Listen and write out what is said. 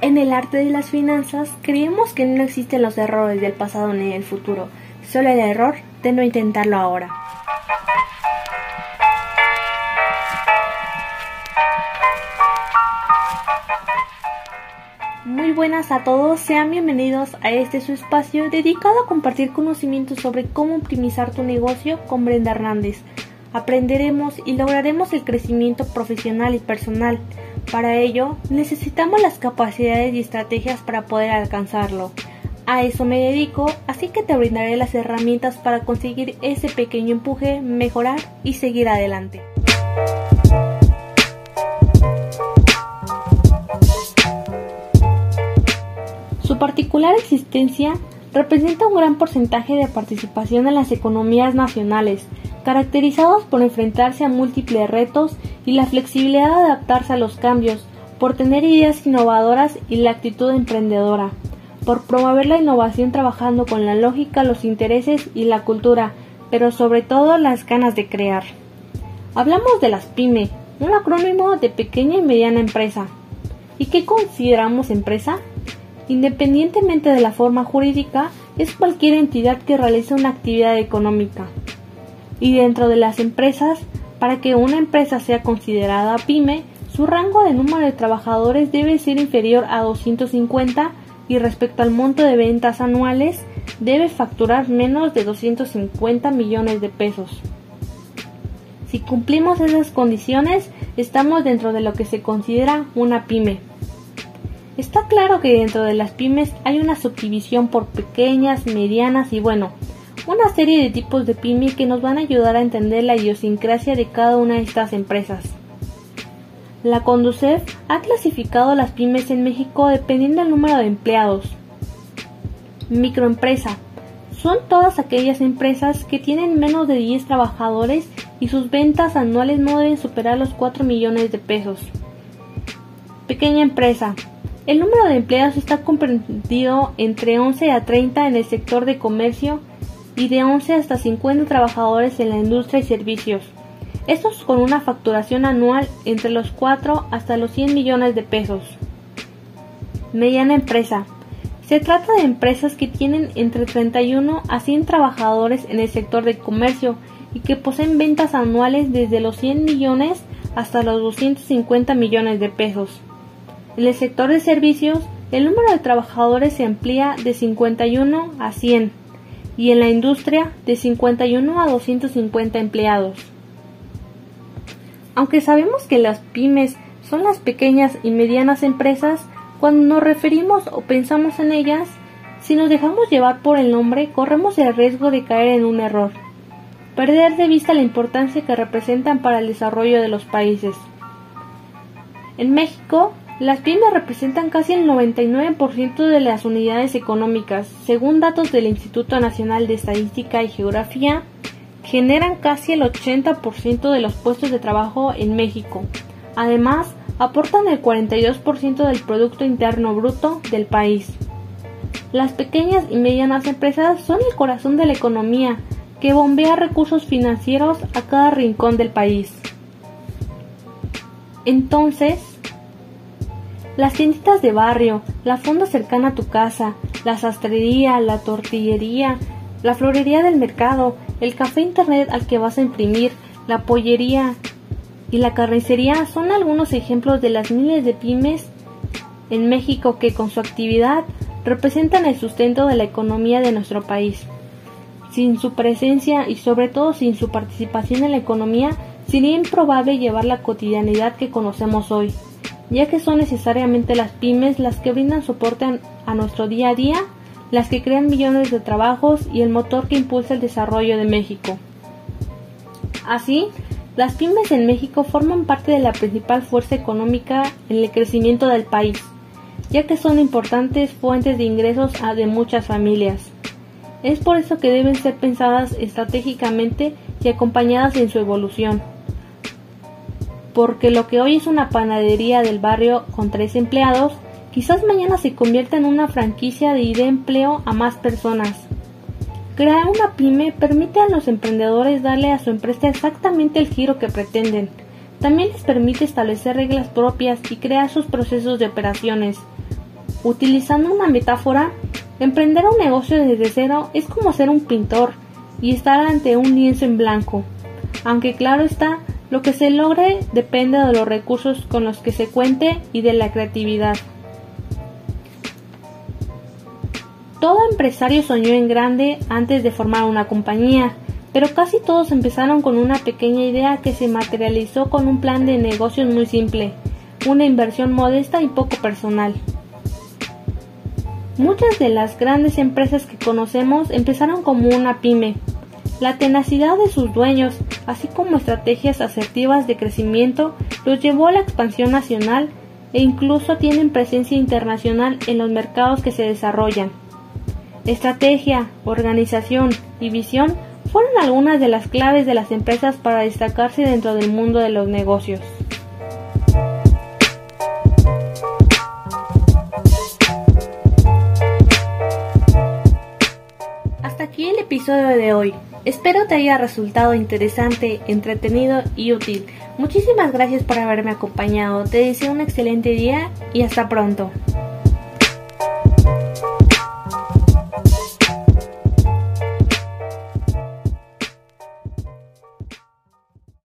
En el arte de las finanzas creemos que no existen los errores del pasado ni del futuro, solo el error de no intentarlo ahora. Muy buenas a todos, sean bienvenidos a este su espacio dedicado a compartir conocimientos sobre cómo optimizar tu negocio con Brenda Hernández. Aprenderemos y lograremos el crecimiento profesional y personal para ello, necesitamos las capacidades y estrategias para poder alcanzarlo. A eso me dedico, así que te brindaré las herramientas para conseguir ese pequeño empuje, mejorar y seguir adelante. Su particular existencia representa un gran porcentaje de participación en las economías nacionales, caracterizados por enfrentarse a múltiples retos y la flexibilidad de adaptarse a los cambios, por tener ideas innovadoras y la actitud emprendedora, por promover la innovación trabajando con la lógica, los intereses y la cultura, pero sobre todo las ganas de crear. Hablamos de las PYME, un acrónimo de pequeña y mediana empresa. ¿Y qué consideramos empresa? Independientemente de la forma jurídica, es cualquier entidad que realice una actividad económica, y dentro de las empresas, para que una empresa sea considerada pyme, su rango de número de trabajadores debe ser inferior a 250 y respecto al monto de ventas anuales debe facturar menos de 250 millones de pesos. Si cumplimos esas condiciones, estamos dentro de lo que se considera una pyme. Está claro que dentro de las pymes hay una subdivisión por pequeñas, medianas y bueno, una serie de tipos de pyme que nos van a ayudar a entender la idiosincrasia de cada una de estas empresas. La Conducef ha clasificado las pymes en México dependiendo del número de empleados. Microempresa. Son todas aquellas empresas que tienen menos de 10 trabajadores y sus ventas anuales no deben superar los 4 millones de pesos. Pequeña empresa. El número de empleados está comprendido entre 11 a 30 en el sector de comercio y de 11 hasta 50 trabajadores en la industria y servicios. Estos con una facturación anual entre los 4 hasta los 100 millones de pesos. Mediana empresa. Se trata de empresas que tienen entre 31 a 100 trabajadores en el sector de comercio y que poseen ventas anuales desde los 100 millones hasta los 250 millones de pesos. En el sector de servicios, el número de trabajadores se amplía de 51 a 100 y en la industria de 51 a 250 empleados. Aunque sabemos que las pymes son las pequeñas y medianas empresas, cuando nos referimos o pensamos en ellas, si nos dejamos llevar por el nombre, corremos el riesgo de caer en un error, perder de vista la importancia que representan para el desarrollo de los países. En México, las pymes representan casi el 99% de las unidades económicas. Según datos del Instituto Nacional de Estadística y Geografía, generan casi el 80% de los puestos de trabajo en México. Además, aportan el 42% del Producto Interno Bruto del país. Las pequeñas y medianas empresas son el corazón de la economía, que bombea recursos financieros a cada rincón del país. Entonces, las tienditas de barrio, la fonda cercana a tu casa, la sastrería, la tortillería, la florería del mercado, el café internet al que vas a imprimir, la pollería y la carnicería son algunos ejemplos de las miles de pymes en México que con su actividad representan el sustento de la economía de nuestro país. Sin su presencia y sobre todo sin su participación en la economía, sería improbable llevar la cotidianidad que conocemos hoy ya que son necesariamente las pymes las que brindan soporte a nuestro día a día, las que crean millones de trabajos y el motor que impulsa el desarrollo de México. Así, las pymes en México forman parte de la principal fuerza económica en el crecimiento del país, ya que son importantes fuentes de ingresos de muchas familias. Es por eso que deben ser pensadas estratégicamente y acompañadas en su evolución porque lo que hoy es una panadería del barrio con tres empleados, quizás mañana se convierta en una franquicia de de empleo a más personas. Crear una pyme permite a los emprendedores darle a su empresa exactamente el giro que pretenden. También les permite establecer reglas propias y crear sus procesos de operaciones, Utilizando una metáfora, emprender un negocio desde cero es como ser un pintor y estar ante un lienzo en blanco. Aunque claro está, lo que se logre depende de los recursos con los que se cuente y de la creatividad. Todo empresario soñó en grande antes de formar una compañía, pero casi todos empezaron con una pequeña idea que se materializó con un plan de negocios muy simple, una inversión modesta y poco personal. Muchas de las grandes empresas que conocemos empezaron como una pyme. La tenacidad de sus dueños, así como estrategias asertivas de crecimiento, los llevó a la expansión nacional e incluso tienen presencia internacional en los mercados que se desarrollan. Estrategia, organización y visión fueron algunas de las claves de las empresas para destacarse dentro del mundo de los negocios. Hasta aquí el episodio de hoy. Espero te haya resultado interesante, entretenido y útil. Muchísimas gracias por haberme acompañado. Te deseo un excelente día y hasta pronto.